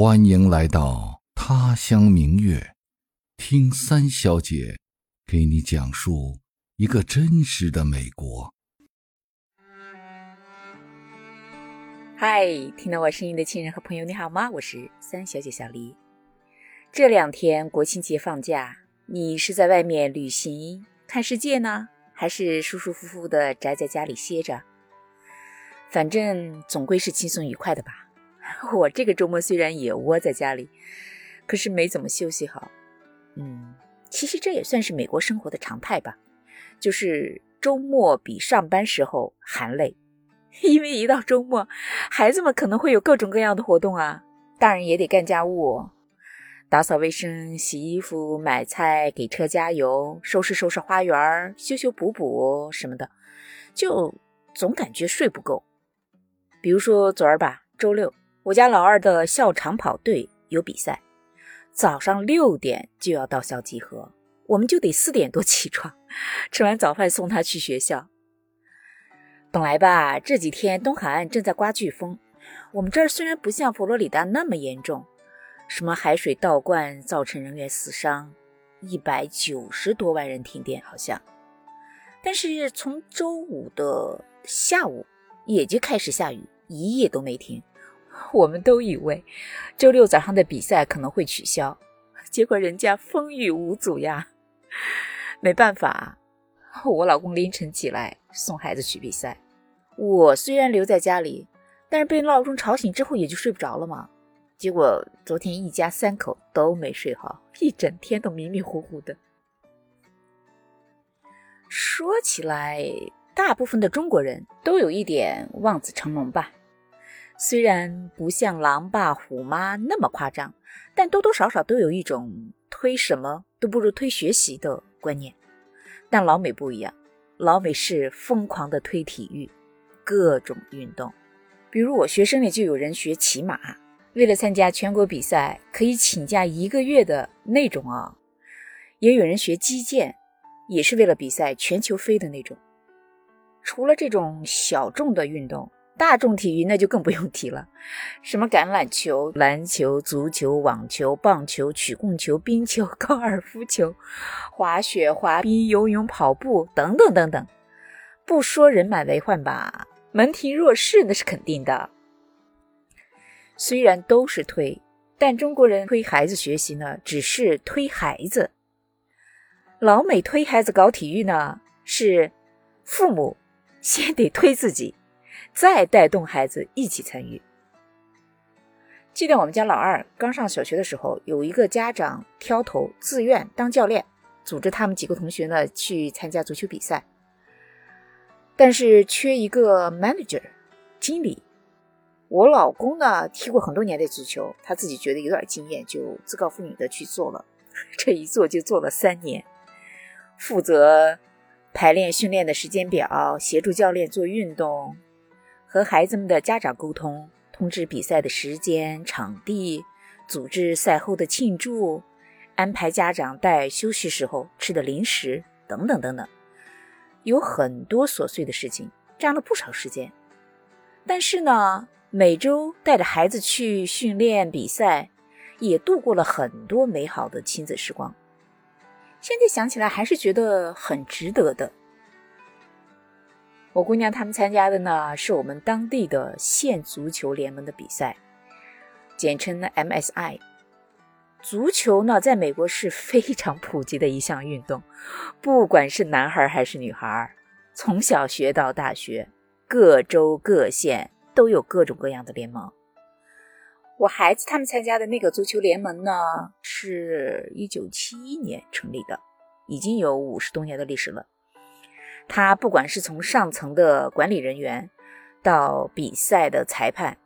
欢迎来到他乡明月，听三小姐给你讲述一个真实的美国。嗨，听到我声音的亲人和朋友，你好吗？我是三小姐小黎。这两天国庆节放假，你是在外面旅行看世界呢，还是舒舒服服的宅在家里歇着？反正总归是轻松愉快的吧。我这个周末虽然也窝在家里，可是没怎么休息好。嗯，其实这也算是美国生活的常态吧，就是周末比上班时候还累，因为一到周末，孩子们可能会有各种各样的活动啊，大人也得干家务，打扫卫生、洗衣服、买菜、给车加油、收拾收拾花园、修修补补什么的，就总感觉睡不够。比如说昨儿吧，周六。我家老二的校长跑队有比赛，早上六点就要到校集合，我们就得四点多起床，吃完早饭送他去学校。本来吧，这几天东海岸正在刮飓风，我们这儿虽然不像佛罗里达那么严重，什么海水倒灌造成人员死伤，一百九十多万人停电好像，但是从周五的下午也就开始下雨，一夜都没停。我们都以为周六早上的比赛可能会取消，结果人家风雨无阻呀。没办法，我老公凌晨起来送孩子去比赛，我虽然留在家里，但是被闹钟吵醒之后也就睡不着了嘛。结果昨天一家三口都没睡好，一整天都迷迷糊糊的。说起来，大部分的中国人都有一点望子成龙吧。虽然不像狼爸虎妈那么夸张，但多多少少都有一种推什么都不如推学习的观念。但老美不一样，老美是疯狂的推体育，各种运动。比如我学生里就有人学骑马，为了参加全国比赛可以请假一个月的那种啊。也有人学击剑，也是为了比赛全球飞的那种。除了这种小众的运动。大众体育那就更不用提了，什么橄榄球、篮球、足球、网球、棒球、曲棍球、冰球、高尔夫球、滑雪、滑冰、游泳、跑步等等等等，不说人满为患吧，门庭若市那是肯定的。虽然都是推，但中国人推孩子学习呢，只是推孩子；老美推孩子搞体育呢，是父母先得推自己。再带动孩子一起参与。记得我们家老二刚上小学的时候，有一个家长挑头自愿当教练，组织他们几个同学呢去参加足球比赛。但是缺一个 manager 经理。我老公呢踢过很多年的足球，他自己觉得有点经验，就自告奋勇的去做了。这一做就做了三年，负责排练训练的时间表，协助教练做运动。和孩子们的家长沟通，通知比赛的时间、场地，组织赛后的庆祝，安排家长带休息时候吃的零食等等等等，有很多琐碎的事情，占了不少时间。但是呢，每周带着孩子去训练比赛，也度过了很多美好的亲子时光。现在想起来，还是觉得很值得的。我姑娘他们参加的呢，是我们当地的县足球联盟的比赛，简称呢 MSI。足球呢，在美国是非常普及的一项运动，不管是男孩还是女孩，从小学到大学，各州各县都有各种各样的联盟。我孩子他们参加的那个足球联盟呢，是一九七一年成立的，已经有五十多年的历史了。他不管是从上层的管理人员，到比赛的裁判，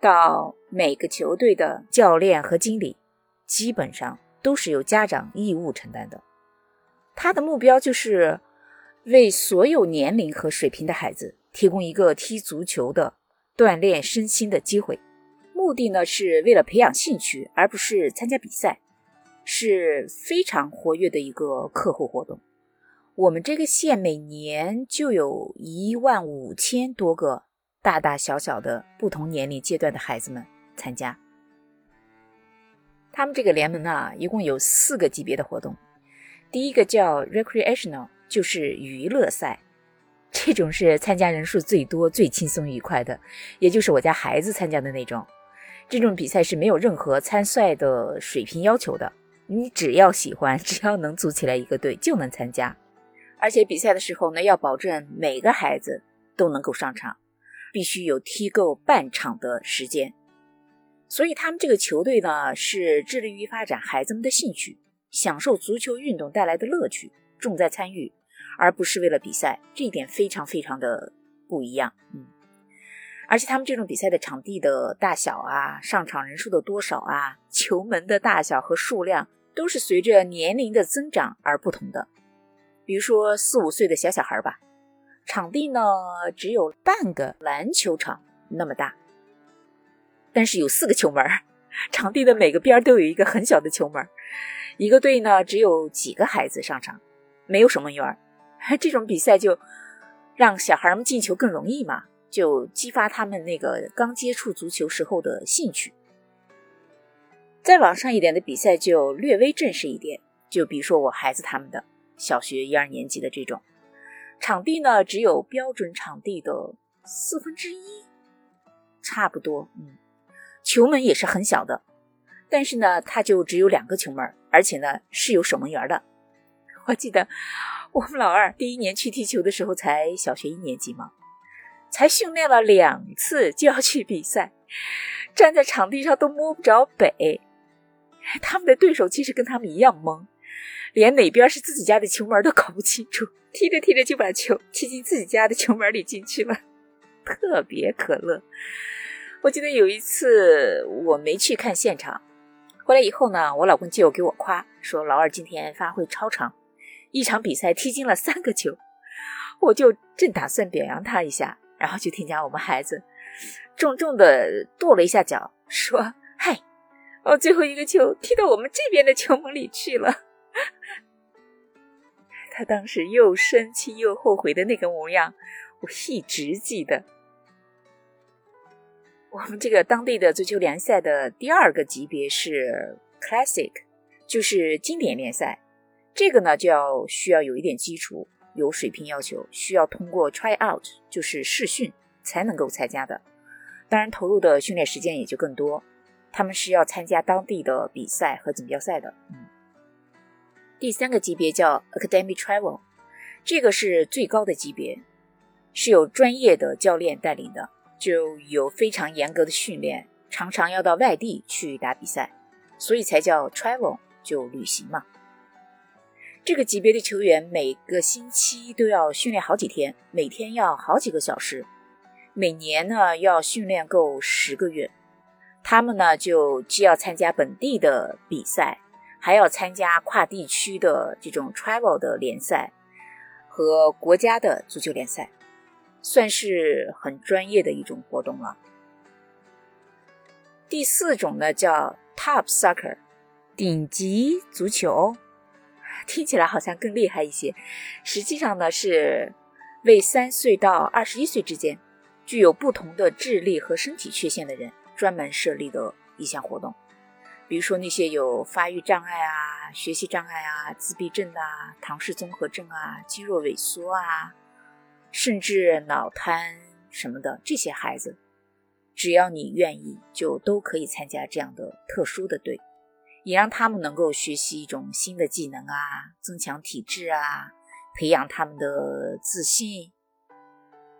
到每个球队的教练和经理，基本上都是由家长义务承担的。他的目标就是为所有年龄和水平的孩子提供一个踢足球的锻炼身心的机会。目的呢，是为了培养兴趣，而不是参加比赛，是非常活跃的一个课后活动。我们这个县每年就有一万五千多个大大小小的不同年龄阶段的孩子们参加。他们这个联盟啊，一共有四个级别的活动。第一个叫 recreational，就是娱乐赛，这种是参加人数最多、最轻松愉快的，也就是我家孩子参加的那种。这种比赛是没有任何参赛的水平要求的，你只要喜欢，只要能组起来一个队就能参加。而且比赛的时候呢，要保证每个孩子都能够上场，必须有踢够半场的时间。所以他们这个球队呢，是致力于发展孩子们的兴趣，享受足球运动带来的乐趣，重在参与，而不是为了比赛。这一点非常非常的不一样。嗯，而且他们这种比赛的场地的大小啊，上场人数的多少啊，球门的大小和数量，都是随着年龄的增长而不同的。比如说四五岁的小小孩吧，场地呢只有半个篮球场那么大。但是有四个球门，场地的每个边都有一个很小的球门。一个队呢只有几个孩子上场，没有守门员。这种比赛就让小孩们进球更容易嘛，就激发他们那个刚接触足球时候的兴趣。再往上一点的比赛就略微正式一点，就比如说我孩子他们的小学一二年级的这种，场地呢只有标准场地的四分之一，差不多，嗯。球门也是很小的，但是呢，它就只有两个球门，而且呢是有守门员的。我记得我们老二第一年去踢球的时候才小学一年级嘛，才训练了两次就要去比赛，站在场地上都摸不着北。他们的对手其实跟他们一样懵，连哪边是自己家的球门都搞不清楚，踢着踢着就把球踢进自己家的球门里进去了，特别可乐。我记得有一次我没去看现场，回来以后呢，我老公就给我夸说老二今天发挥超常，一场比赛踢进了三个球。我就正打算表扬他一下，然后就听见我们孩子重重的跺了一下脚，说：“嗨，哦，最后一个球踢到我们这边的球门里去了。” 他当时又生气又后悔的那个模样，我一直记得。我们这个当地的足球联赛的第二个级别是 Classic，就是经典联赛。这个呢就要需要有一点基础，有水平要求，需要通过 Try Out，就是试训才能够参加的。当然，投入的训练时间也就更多。他们是要参加当地的比赛和锦标赛的。嗯，第三个级别叫 Academy Travel，这个是最高的级别，是有专业的教练带领的。就有非常严格的训练，常常要到外地去打比赛，所以才叫 travel，就旅行嘛。这个级别的球员每个星期都要训练好几天，每天要好几个小时，每年呢要训练够十个月。他们呢就既要参加本地的比赛，还要参加跨地区的这种 travel 的联赛和国家的足球联赛。算是很专业的一种活动了。第四种呢叫 Top Soccer，顶级足球，听起来好像更厉害一些。实际上呢是为三岁到二十一岁之间具有不同的智力和身体缺陷的人专门设立的一项活动。比如说那些有发育障碍啊、学习障碍啊、自闭症啊、唐氏综合症啊、肌肉萎缩啊。甚至脑瘫什么的这些孩子，只要你愿意，就都可以参加这样的特殊的队，也让他们能够学习一种新的技能啊，增强体质啊，培养他们的自信。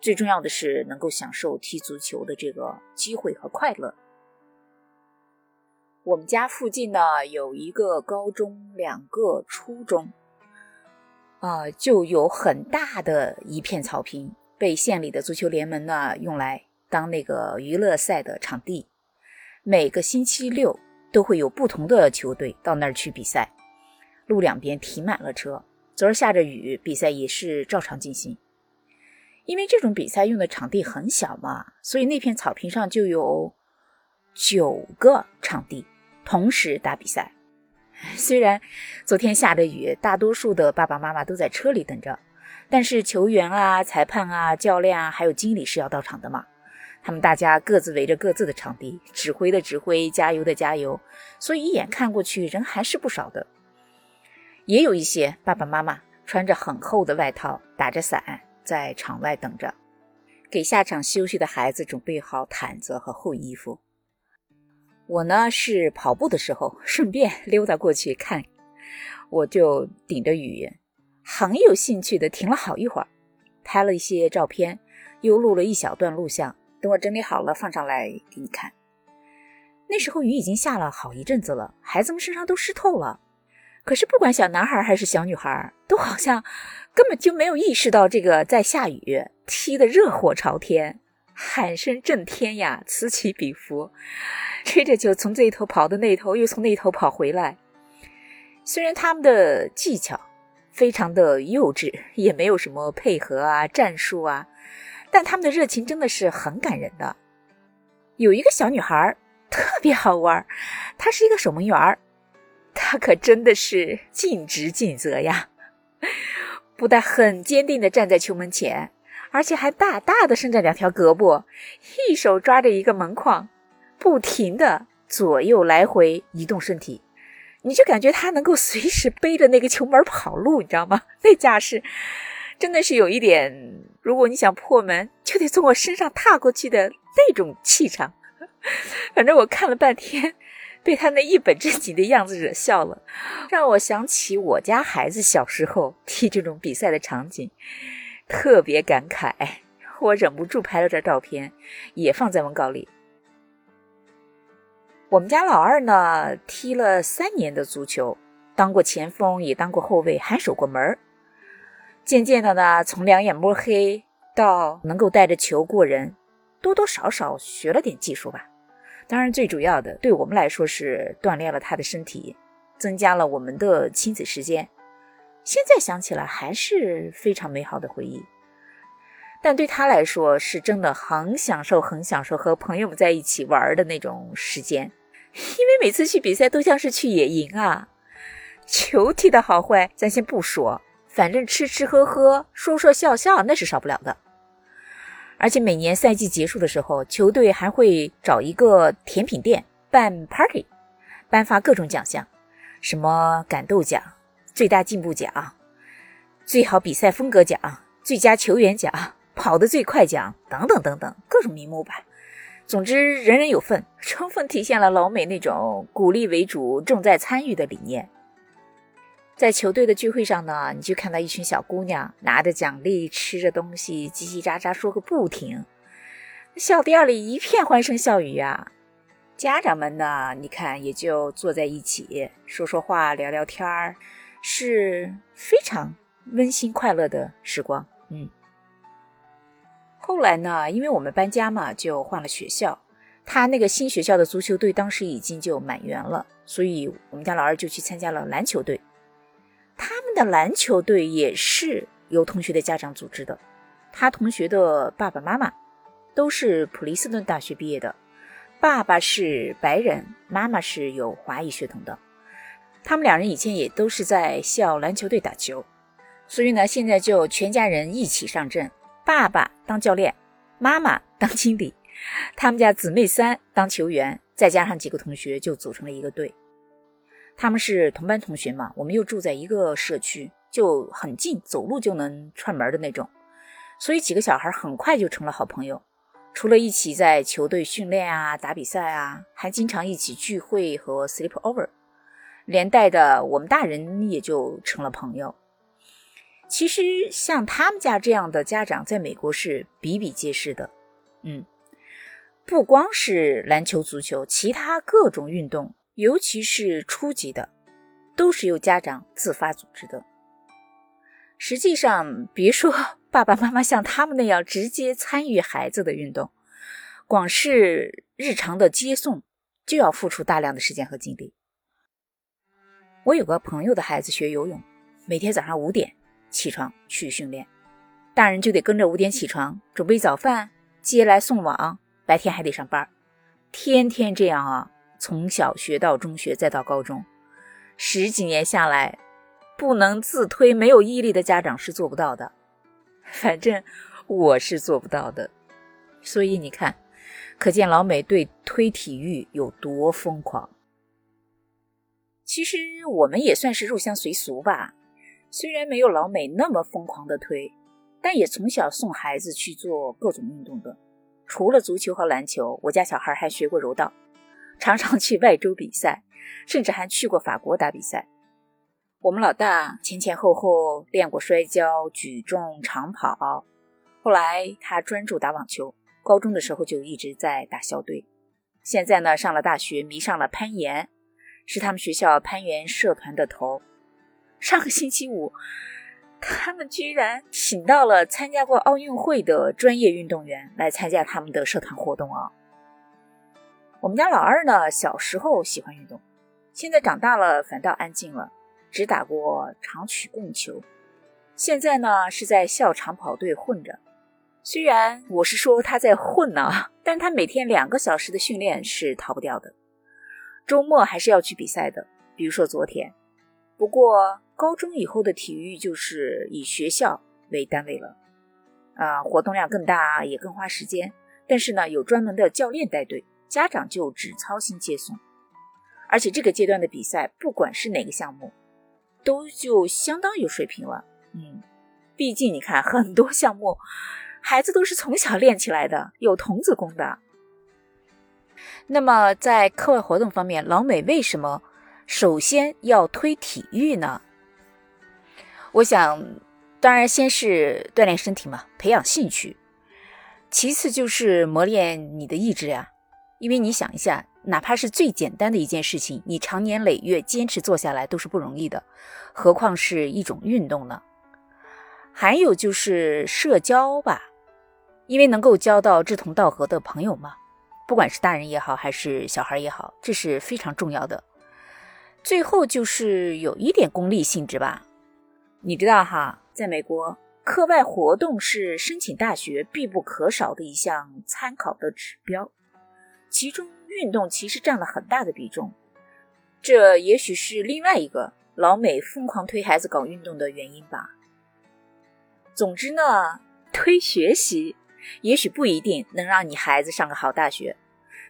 最重要的是能够享受踢足球的这个机会和快乐。我们家附近呢有一个高中，两个初中。啊，就有很大的一片草坪，被县里的足球联盟呢用来当那个娱乐赛的场地。每个星期六都会有不同的球队到那儿去比赛，路两边停满了车。昨儿下着雨，比赛也是照常进行。因为这种比赛用的场地很小嘛，所以那片草坪上就有九个场地同时打比赛。虽然昨天下着雨，大多数的爸爸妈妈都在车里等着，但是球员啊、裁判啊、教练啊，还有经理是要到场的嘛。他们大家各自围着各自的场地，指挥的指挥，加油的加油，所以一眼看过去人还是不少的。也有一些爸爸妈妈穿着很厚的外套，打着伞在场外等着，给下场休息的孩子准备好毯子和厚衣服。我呢是跑步的时候顺便 溜达过去看，我就顶着雨，很有兴趣的停了好一会儿，拍了一些照片，又录了一小段录像。等我整理好了，放上来给你看。那时候雨已经下了好一阵子了，孩子们身上都湿透了。可是不管小男孩还是小女孩，都好像根本就没有意识到这个在下雨，踢得热火朝天，喊声震天呀，此起彼伏，吹着就从这一头跑到那头，又从那头跑回来。虽然他们的技巧非常的幼稚，也没有什么配合啊、战术啊。但他们的热情真的是很感人的。有一个小女孩特别好玩，她是一个守门员她可真的是尽职尽责呀！不但很坚定地站在球门前，而且还大大的伸着两条胳膊，一手抓着一个门框，不停的左右来回移动身体，你就感觉他能够随时背着那个球门跑路，你知道吗？那架势。真的是有一点，如果你想破门，就得从我身上踏过去的那种气场。反正我看了半天，被他那一本正经的样子惹笑了，让我想起我家孩子小时候踢这种比赛的场景，特别感慨。我忍不住拍了张照片，也放在文稿里。我们家老二呢，踢了三年的足球，当过前锋，也当过后卫，还守过门。渐渐的呢，从两眼摸黑到能够带着球过人，多多少少学了点技术吧。当然，最主要的对我们来说是锻炼了他的身体，增加了我们的亲子时间。现在想起来还是非常美好的回忆。但对他来说，是真的很享受、很享受和朋友们在一起玩的那种时间。因为每次去比赛都像是去野营啊，球踢的好坏咱先不说。反正吃吃喝喝、说说笑笑那是少不了的，而且每年赛季结束的时候，球队还会找一个甜品店办 party，颁发各种奖项，什么感动奖、最大进步奖、最好比赛风格奖、最佳球员奖、跑得最快奖等等等等各种名目吧。总之，人人有份，充分体现了老美那种鼓励为主、重在参与的理念。在球队的聚会上呢，你就看到一群小姑娘拿着奖励，吃着东西，叽叽喳喳说个不停，小店里一片欢声笑语啊。家长们呢，你看也就坐在一起说说话、聊聊天儿，是非常温馨快乐的时光。嗯。后来呢，因为我们搬家嘛，就换了学校，他那个新学校的足球队当时已经就满员了，所以我们家老二就去参加了篮球队。他们的篮球队也是由同学的家长组织的，他同学的爸爸妈妈都是普林斯顿大学毕业的，爸爸是白人，妈妈是有华裔血统的。他们两人以前也都是在校篮球队打球，所以呢，现在就全家人一起上阵，爸爸当教练，妈妈当经理，他们家姊妹三当球员，再加上几个同学就组成了一个队。他们是同班同学嘛，我们又住在一个社区，就很近，走路就能串门的那种，所以几个小孩很快就成了好朋友。除了一起在球队训练啊、打比赛啊，还经常一起聚会和 sleep over，连带的我们大人也就成了朋友。其实像他们家这样的家长，在美国是比比皆是的。嗯，不光是篮球、足球，其他各种运动。尤其是初级的，都是由家长自发组织的。实际上，别说爸爸妈妈像他们那样直接参与孩子的运动，光是日常的接送就要付出大量的时间和精力。我有个朋友的孩子学游泳，每天早上五点起床去训练，大人就得跟着五点起床准备早饭、接来送往，白天还得上班，天天这样啊。从小学到中学，再到高中，十几年下来，不能自推没有毅力的家长是做不到的。反正我是做不到的。所以你看，可见老美对推体育有多疯狂。其实我们也算是入乡随俗吧，虽然没有老美那么疯狂的推，但也从小送孩子去做各种运动的。除了足球和篮球，我家小孩还学过柔道，常常去外州比赛，甚至还去过法国打比赛。我们老大前前后后练过摔跤、举重、长跑，后来他专注打网球。高中的时候就一直在打校队，现在呢上了大学，迷上了攀岩。是他们学校攀岩社团的头。上个星期五，他们居然请到了参加过奥运会的专业运动员来参加他们的社团活动啊。我们家老二呢，小时候喜欢运动，现在长大了反倒安静了，只打过长曲棍球。现在呢是在校长跑队混着。虽然我是说他在混呢，但他每天两个小时的训练是逃不掉的。周末还是要去比赛的，比如说昨天。不过高中以后的体育就是以学校为单位了，啊，活动量更大，也更花时间。但是呢，有专门的教练带队，家长就只操心接送。而且这个阶段的比赛，不管是哪个项目，都就相当有水平了。嗯，毕竟你看很多项目，孩子都是从小练起来的，有童子功的。那么在课外活动方面，老美为什么首先要推体育呢？我想，当然先是锻炼身体嘛，培养兴趣；其次就是磨练你的意志呀。因为你想一下，哪怕是最简单的一件事情，你长年累月坚持做下来都是不容易的，何况是一种运动呢？还有就是社交吧，因为能够交到志同道合的朋友嘛。不管是大人也好，还是小孩也好，这是非常重要的。最后就是有一点功利性质吧。你知道哈，在美国，课外活动是申请大学必不可少的一项参考的指标，其中运动其实占了很大的比重。这也许是另外一个老美疯狂推孩子搞运动的原因吧。总之呢，推学习。也许不一定能让你孩子上个好大学，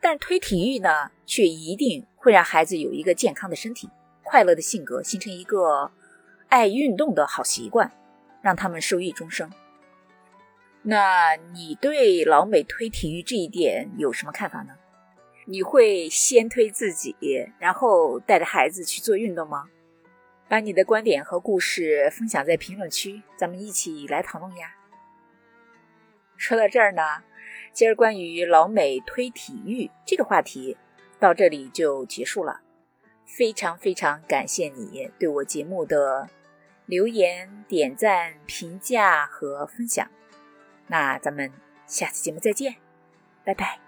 但推体育呢，却一定会让孩子有一个健康的身体、快乐的性格，形成一个爱运动的好习惯，让他们受益终生。那你对老美推体育这一点有什么看法呢？你会先推自己，然后带着孩子去做运动吗？把你的观点和故事分享在评论区，咱们一起来讨论呀。说到这儿呢，今儿关于老美推体育这个话题到这里就结束了。非常非常感谢你对我节目的留言、点赞、评价和分享。那咱们下次节目再见，拜拜。